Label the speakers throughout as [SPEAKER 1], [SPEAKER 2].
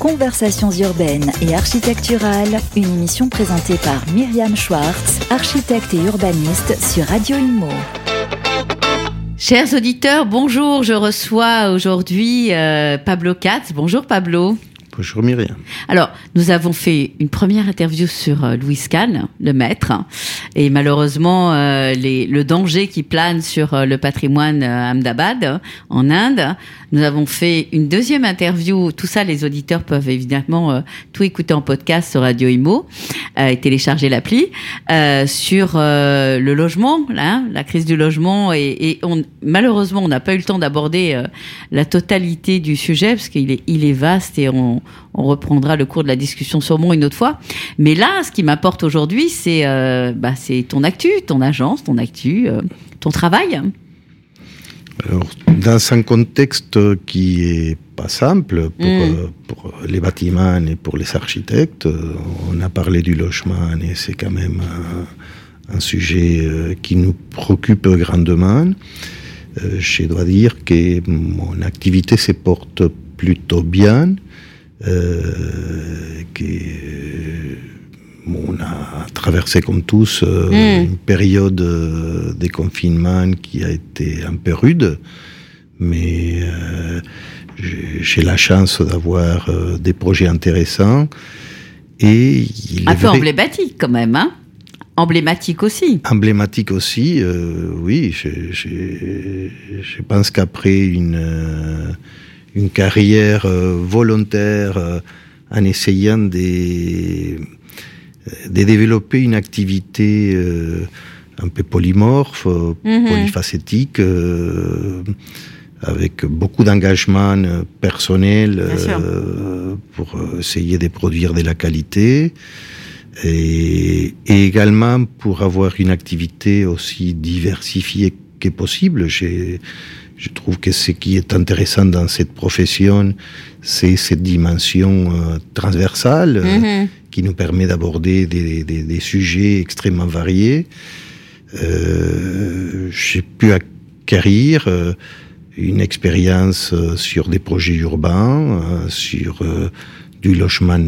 [SPEAKER 1] Conversations urbaines et architecturales, une émission présentée par Myriam Schwartz, architecte et urbaniste sur Radio Imo.
[SPEAKER 2] Chers auditeurs, bonjour. Je reçois aujourd'hui euh, Pablo Katz. Bonjour Pablo.
[SPEAKER 3] Bonjour Myriam.
[SPEAKER 2] Alors, nous avons fait une première interview sur euh, Louis Kahn, le maître, et malheureusement, euh, le danger qui plane sur euh, le patrimoine Ahmedabad, en Inde. Nous avons fait une deuxième interview. Tout ça, les auditeurs peuvent évidemment tout écouter en podcast sur Radio Imo et télécharger l'appli sur le logement, la crise du logement. Et, malheureusement, on n'a pas eu le temps d'aborder la totalité du sujet parce qu'il est, est vaste et on, on reprendra le cours de la discussion sûrement une autre fois. Mais là, ce qui m'apporte aujourd'hui, c'est euh, bah, c'est ton actu, ton agence, ton actu, euh, ton travail.
[SPEAKER 3] Alors, dans un contexte qui est pas simple pour,
[SPEAKER 2] Mm.
[SPEAKER 3] euh, pour les bâtiments et pour les architectes, euh, on a parlé du logement et c'est quand même un, un sujet qui nous préoccupe grandement. Je dois dire que mon activité se porte plutôt bien, euh, euh, on a traversé comme tous euh,
[SPEAKER 2] Mm.
[SPEAKER 3] une période de confinement qui a été un peu rude, mais j'ai la chance d'avoir des projets intéressants et il
[SPEAKER 2] Un
[SPEAKER 3] est
[SPEAKER 2] peu
[SPEAKER 3] vrai-
[SPEAKER 2] emblématique quand même, hein Emblématique aussi.
[SPEAKER 3] emblématique aussi, euh, oui. Je, je- je pense qu'après une, une carrière euh, volontaire euh, en essayant de, de développer une activité euh, un peu polymorphe,
[SPEAKER 2] Mhm.
[SPEAKER 3] polyfacétique, euh, avec beaucoup d'engagement personnel euh, pour essayer de produire de la qualité et, et également pour avoir une activité aussi diversifiée que possible. J'ai- Je trouve que ce qui est intéressant dans cette profession, c'est cette dimension euh, transversale euh,
[SPEAKER 2] Mhm.
[SPEAKER 3] qui nous permet d'aborder des, des- des sujets extrêmement variés. Euh, J'ai pu acquérir une expérience sur des projets urbains, sur du logement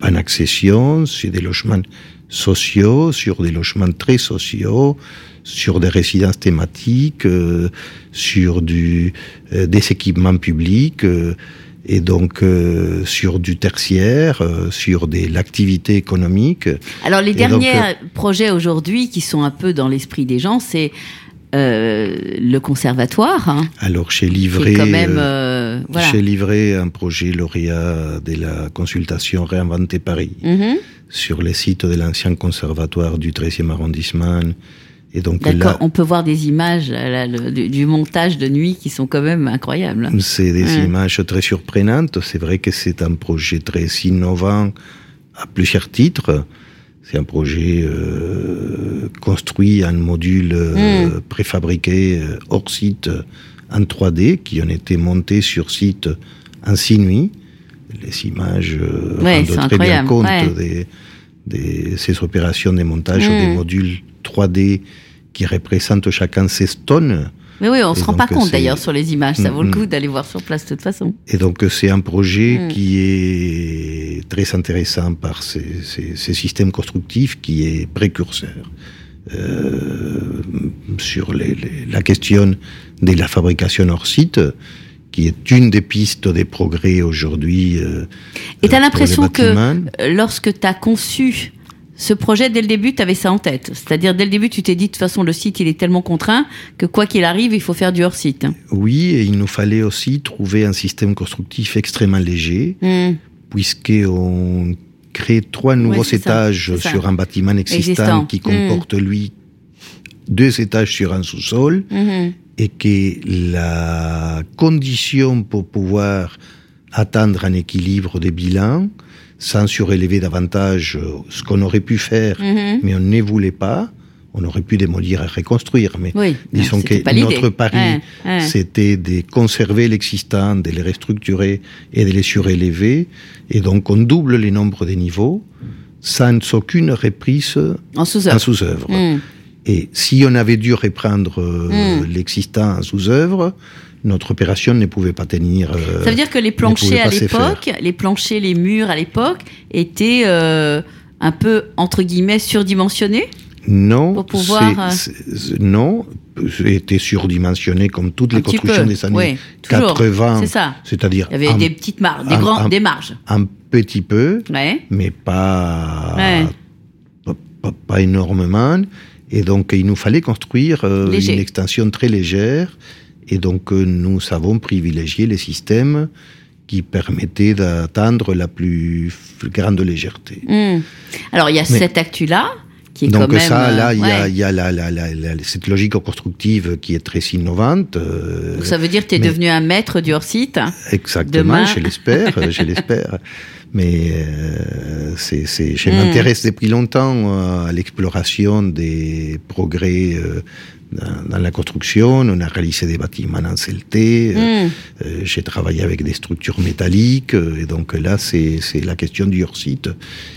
[SPEAKER 3] en accession, sur des logements sociaux, sur des logements très sociaux, sur des résidences thématiques, euh, sur du, euh, des équipements publics, euh, et donc sur du tertiaire, sur des l'activité économique.
[SPEAKER 2] Alors les
[SPEAKER 3] Et donc,
[SPEAKER 2] derniers projets aujourd'hui qui sont un peu dans l'esprit des gens, c'est le conservatoire, hein,
[SPEAKER 3] Alors j'ai livré,
[SPEAKER 2] est quand même... voilà.
[SPEAKER 3] j'ai livré un projet lauréat de la consultation Réinventer Paris.
[SPEAKER 2] Mhm.
[SPEAKER 3] sur les sites de l'ancien conservatoire du 13e arrondissement. Et donc là,
[SPEAKER 2] on peut voir des images là, le- du, du montage de nuit qui sont quand même incroyables.
[SPEAKER 3] c'est des
[SPEAKER 2] Ouais.
[SPEAKER 3] images très surprenantes. C'est vrai que c'est un projet très innovant à plusieurs titres. C'est un projet euh, construit en modules euh, préfabriqués euh, hors site euh, en 3D qui ont été montés sur site en six nuits. Les images euh,
[SPEAKER 2] Ouais,
[SPEAKER 3] rendent très bien compte
[SPEAKER 2] ouais.
[SPEAKER 3] des, des- ces opérations de montage des modules 3D qui représentent chacun 16 tonnes.
[SPEAKER 2] Mais oui, on
[SPEAKER 3] Et
[SPEAKER 2] se rend pas compte d'ailleurs sur les images. Ça vaut le
[SPEAKER 3] Mhm.
[SPEAKER 2] coup d'aller voir sur place de toute façon.
[SPEAKER 3] Et donc c'est un projet qui est très intéressant par ces, ces- ces systèmes constructifs qui est précurseur euh, sur les- les- la question de la fabrication hors site, qui est une des pistes des progrès aujourd'hui. euh,
[SPEAKER 2] Et tu as l'impression que euh, lorsque tu as conçu ce projet, dès le début, tu avais ça en tête. C'est-à-dire, dès le début, tu t'es dit, de toute façon, le site, il est tellement contraint que quoi qu'il arrive, il faut faire du hors-site.
[SPEAKER 3] Oui, et il nous fallait aussi trouver un système constructif extrêmement léger,
[SPEAKER 2] Hmm.
[SPEAKER 3] puisqu'on crée trois nouveaux étages
[SPEAKER 2] ça.
[SPEAKER 3] sur un bâtiment existant,
[SPEAKER 2] Existant.
[SPEAKER 3] qui
[SPEAKER 2] Mm.
[SPEAKER 3] comporte, lui, deux étages sur un sous-sol,
[SPEAKER 2] Mhm.
[SPEAKER 3] Et que la condition pour pouvoir atteindre un équilibre des bilans, sans surélever davantage euh, ce qu'on aurait pu faire,
[SPEAKER 2] Mhm.
[SPEAKER 3] mais on ne voulait pas, on aurait pu démolir et reconstruire, mais
[SPEAKER 2] Oui,
[SPEAKER 3] disons que notre pari,
[SPEAKER 2] Ouais, ouais.
[SPEAKER 3] c'était de conserver l'existant, de les restructurer et de les surélever. Et donc, on double les nombres des niveaux sans aucune reprise
[SPEAKER 2] En sous-œuvre. Hmm.
[SPEAKER 3] Et si on avait dû reprendre euh,
[SPEAKER 2] Mm.
[SPEAKER 3] l'existant en sous-œuvre, notre opération ne pouvait pas tenir.
[SPEAKER 2] Ça veut dire que les planchers à l'époque, les planchers, les murs à l'époque étaient un peu entre guillemets surdimensionnés?
[SPEAKER 3] Non,
[SPEAKER 2] pour pouvoir,
[SPEAKER 3] euh, non, était surdimensionné comme toutes les constructions des années 80.
[SPEAKER 2] C'est ça.
[SPEAKER 3] C'est-à-dire.
[SPEAKER 2] Il y avait des petites marges, des, grands, des marges.
[SPEAKER 3] Un petit peu, mais pas, pas, énormément. Et donc, il nous fallait construire euh, une extension très légère. Et donc, euh, nous avons privilégié les systèmes qui permettaient d'atteindre la plus grande légèreté.
[SPEAKER 2] Hmm. Alors, il y a cette actu-là.
[SPEAKER 3] Donc ça, là, il y a, cette logique constructive qui est très innovante.
[SPEAKER 2] Euh, Donc ça veut dire que tu es devenu un maître du hors-site
[SPEAKER 3] Exactement, je l'espère, je l'espère. Mais euh, c'est, je hmm. m'intéresse depuis longtemps euh, à l'exploration des progrès dans, la construction, on a réalisé des bâtiments en euh, hmm. euh, j'ai travaillé avec des structures métalliques, euh, et donc là, c'est la question du hors-site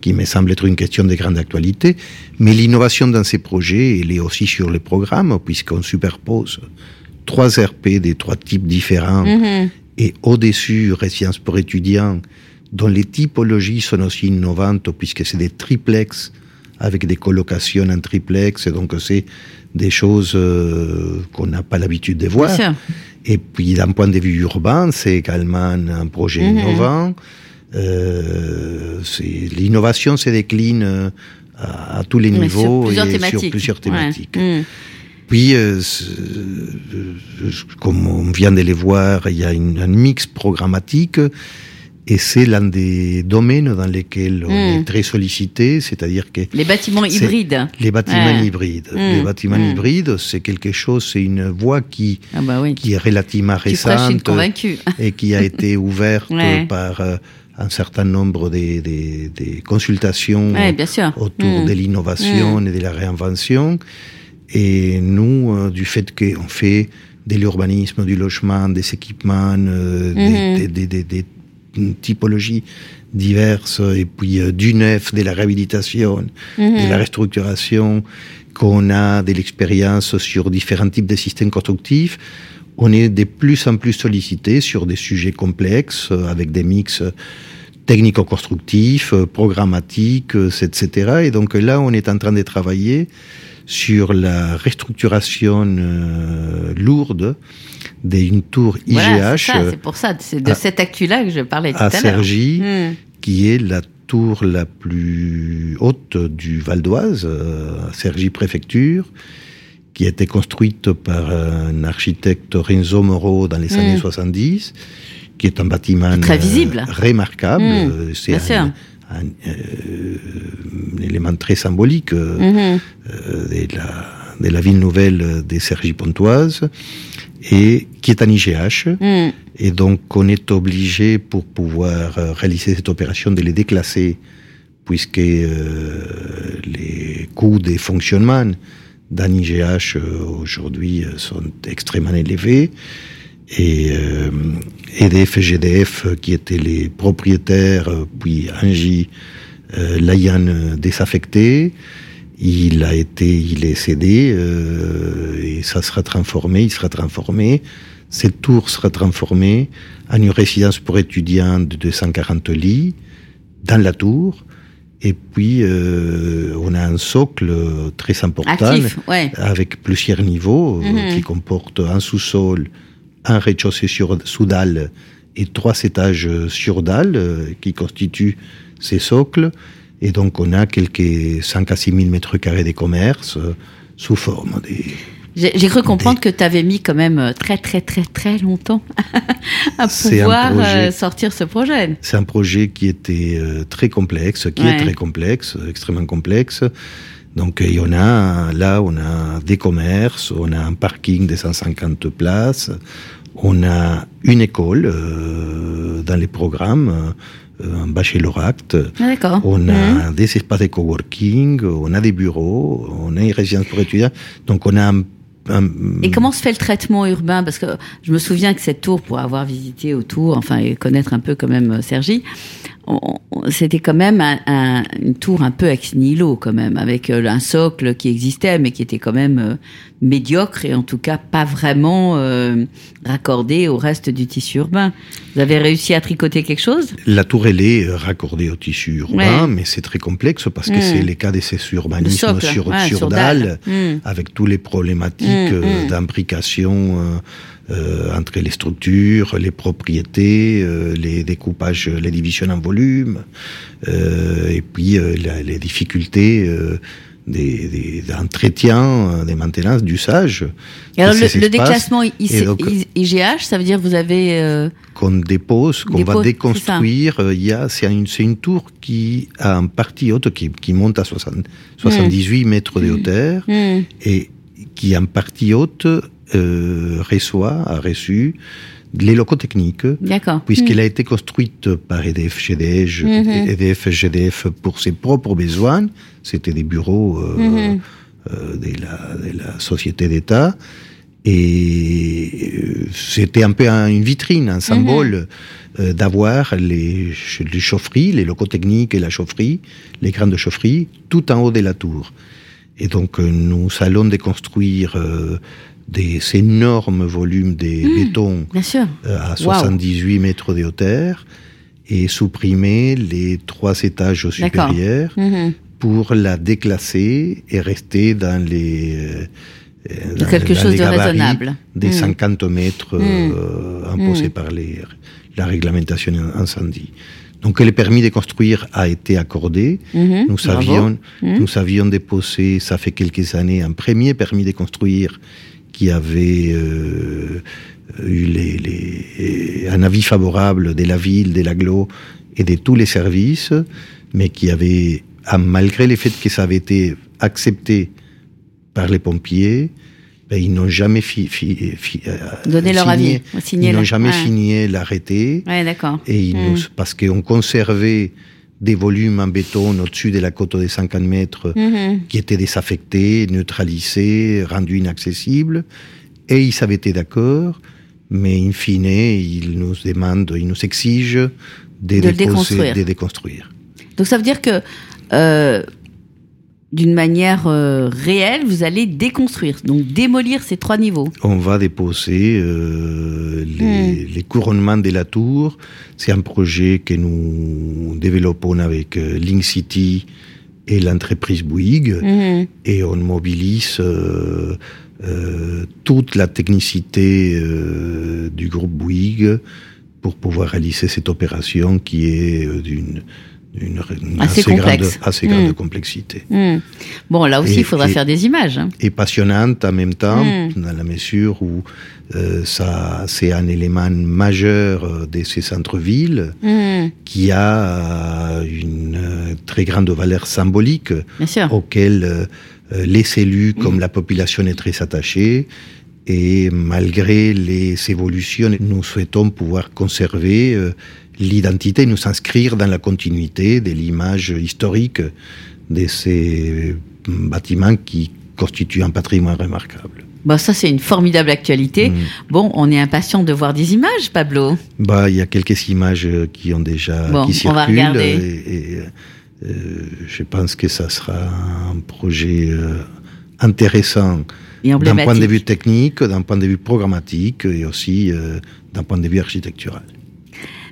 [SPEAKER 3] qui me semble être une question de grande actualité. Mais l'innovation dans ces projets, elle est aussi sur les programmes, puisqu'on superpose trois RP des trois types différents, hmm. et au-dessus, résidence pour étudiants, dont les typologies sont aussi innovantes, puisque c'est des triplex avec des colocations en triplex, et donc c'est des choses euh, qu'on n'a pas l'habitude de voir. Et puis d'un point de vue urbain, c'est également un projet mhm. innovant. Euh, L'innovation se décline euh, à, tous les niveaux et sur plusieurs thématiques. Mhm. Puis, euh, comme on vient de les voir, il y a une, un mix programmatique et c'est l'un des domaines dans lesquels on est hmm. très sollicité, c'est-à-dire que...
[SPEAKER 2] Les bâtiments hybrides.
[SPEAKER 3] Les bâtiments hybrides. Hmm. Les bâtiments hmm. hybrides, c'est quelque chose, c'est une voie qui, ah bah qui est relativement récente et qui a été ouverte par euh, un certain nombre des, des, des consultations autour de l'innovation et de la réinvention. Et nous, euh, du fait qu'on fait de l'urbanisme, du logement, des équipements, euh, des, des, des, des typologie diverses, et puis euh, du neuf, de la réhabilitation, de la restructuration, qu'on a de l'expérience sur différents types de systèmes constructifs, on est de plus en plus sollicité sur des sujets complexes, euh, avec des mix technico-constructifs, euh, programmatiques, etc. Et donc là, on est en train de travailler sur la restructuration lourde d'une tour IGH.
[SPEAKER 2] c'est pour ça, c'est de cette actu-là que je parlais tout à,
[SPEAKER 3] l'heure. À Cergy, hmm. qui est la tour la plus haute du Val d'Oise, euh, à Cergy Préfecture, qui a été construite par un architecte Renzo Moreau dans les hmm. années 70, qui est un bâtiment
[SPEAKER 2] Très visible.
[SPEAKER 3] Euh, remarquable. Hmm. C'est un, élément très symbolique euh, de, la, de la ville nouvelle des Cergy Pontoise et qui est un IGH. Hmm. Et donc, on est obligé, pour pouvoir euh, réaliser cette opération, de les déclasser, puisque euh, les coûts de fonctionnement d'un IGH euh, aujourd'hui sont extrêmement élevés. Et EDF et GDF, qui étaient les propriétaires, puis Angie, l'ayant désaffecté. Il a été, il est cédé euh, et ça sera transformé. Il sera transformé. Cette tour sera transformée en une résidence pour étudiants de 240 lits dans la tour. Et puis, euh, on a un socle très important avec plusieurs niveaux euh, mhm. qui comporte un sous-sol, un rez-de-chaussée sous dalle et trois étages sur dalle qui constituent ces socles. Et donc, on a quelques 5 à 6 000 mètres carrés de commerce euh, sous forme des.
[SPEAKER 2] J'ai cru comprendre que tu avais mis quand même euh, très très très très longtemps à pouvoir euh, sortir ce projet.
[SPEAKER 3] C'est un projet qui était très complexe, qui est très complexe, extrêmement complexe. Donc il y en a, là on a des commerces, on a un parking de 150 places, on a une école dans les programmes, euh, un bachelorat.
[SPEAKER 2] Ah,
[SPEAKER 3] on a mmh. des espaces de coworking, on a des bureaux, on a une résidence pour étudiants. Donc on a un,
[SPEAKER 2] Et comment se fait le traitement urbain? Parce que je me souviens que cette tour, pour avoir visité autour, enfin et connaître un peu quand même euh, Sergi, c'était quand même un, une tour un peu ex nihilo quand même, avec euh, un socle qui existait, mais qui était quand même euh, médiocre et en tout cas pas vraiment euh, raccordé au reste du tissu urbain. Vous avez réussi à tricoter quelque chose?
[SPEAKER 3] La tour, elle est raccordée au tissu urbain, mais c'est très complexe parce que c'est hmm. les cas de ces urbanismes sur, sur, dalle, hmm. avec tous les problématiques hmm, d'imbrication euh, entre les structures, les propriétés, euh, les découpages, les divisions en volume, euh, et puis les difficultés des, d'entretien, des maintenances, d'usage.
[SPEAKER 2] Alors le, déclassement IGH, ça veut dire que vous avez
[SPEAKER 3] qu'on dépose, qu'on va déconstruire. Il y a, c'est une, tour qui a un partie haute qui, qui monte à 60, 78 mmh. mètres de hauteur mmh. et qui a une partie haute euh, reçoit, a reçu les locaux techniques, puisqu'elle a hmm. été construite par EDF GDF. EDF GDF pour ses propres besoins. C'était des bureaux euh, hmm. euh, de, la, société d'État. Et c'était un peu une vitrine, un symbole d'avoir les, les chaufferies, les locaux techniques et la chaufferie, les grandes chaufferies, tout en haut de la tour. Et donc nous allons déconstruire des énormes volumes des mmh, bétons
[SPEAKER 2] euh,
[SPEAKER 3] à 78 mètres de hauteur et supprimer les trois étages supérieurs mmh. pour la déclasser et rester dans les
[SPEAKER 2] euh, quelque chose de raisonnable.
[SPEAKER 3] des 50 mmh. mètres euh, imposés par les, la réglementation incendie. Donc le permis de construire a été accordé. Nous avions, nous avions déposé, ça fait quelques années, un premier permis de construire qui avait euh, eu les, un avis favorable de la ville, de l'aglo et de tous les services, mais qui avait, malgré le fait que ça avait été accepté par les pompiers, ben, ils n'ont jamais fi,
[SPEAKER 2] euh, donné leur avis,
[SPEAKER 3] ils n'ont jamais signé l'arrêté.
[SPEAKER 2] Ouais.
[SPEAKER 3] Et hmm. parce qu'on conservait des volumes en béton au-dessus de la côte des 50 mètres mhm. qui étaient désaffectés, neutralisés, rendus inaccessibles. Et ils avaient été d'accord, mais in fine, ils nous demandent, ils nous exigent de,
[SPEAKER 2] de, déconstruire.
[SPEAKER 3] de déconstruire.
[SPEAKER 2] Donc ça veut dire que euh, d'une manière euh, réelle, vous allez déconstruire, donc démolir ces trois niveaux.
[SPEAKER 3] On va déposer euh, les, couronnements de la tour. C'est un projet que nous développons avec euh, Link City et l'entreprise Bouygues, hmm. et on mobilise toute la technicité du groupe Bouygues pour pouvoir réaliser cette opération qui est d'une une,
[SPEAKER 2] assez, grande,
[SPEAKER 3] assez grande hmm. complexité.
[SPEAKER 2] Hmm. Bon, là aussi, il faudra faire des images. Hein.
[SPEAKER 3] Et passionnante en même temps, hmm. dans la mesure où euh, ça, c'est un élément majeur euh, de ces centres-villes qui a une euh, très grande valeur symbolique auquel les élus comme la population est très attachée. Et malgré les évolutions, nous souhaitons pouvoir conserver l'identité, nous inscrire dans la continuité de l'image historique de ces bâtiments qui constituent un patrimoine remarquable.
[SPEAKER 2] Bah ça c'est une formidable actualité. Mm. Bon, on est impatient de voir des images, Pablo.
[SPEAKER 3] Bah il y a quelques images qui ont déjà
[SPEAKER 2] qui
[SPEAKER 3] circulent.
[SPEAKER 2] On va regarder.
[SPEAKER 3] Et, euh, je pense que ça sera un projet euh, intéressant d'un point de vue technique, d'un point de vue programmatique et aussi euh, d'un point de vue architectural.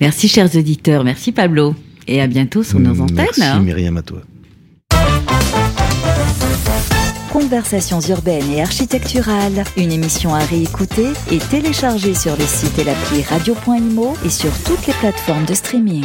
[SPEAKER 2] Merci chers auditeurs, merci Pablo et à bientôt sur nos antennes.
[SPEAKER 3] Merci Myriam à toi.
[SPEAKER 1] Conversations urbaines et architecturales, une émission à réécouter et télécharger sur le site et l'appli radio.imo et sur toutes les plateformes de streaming.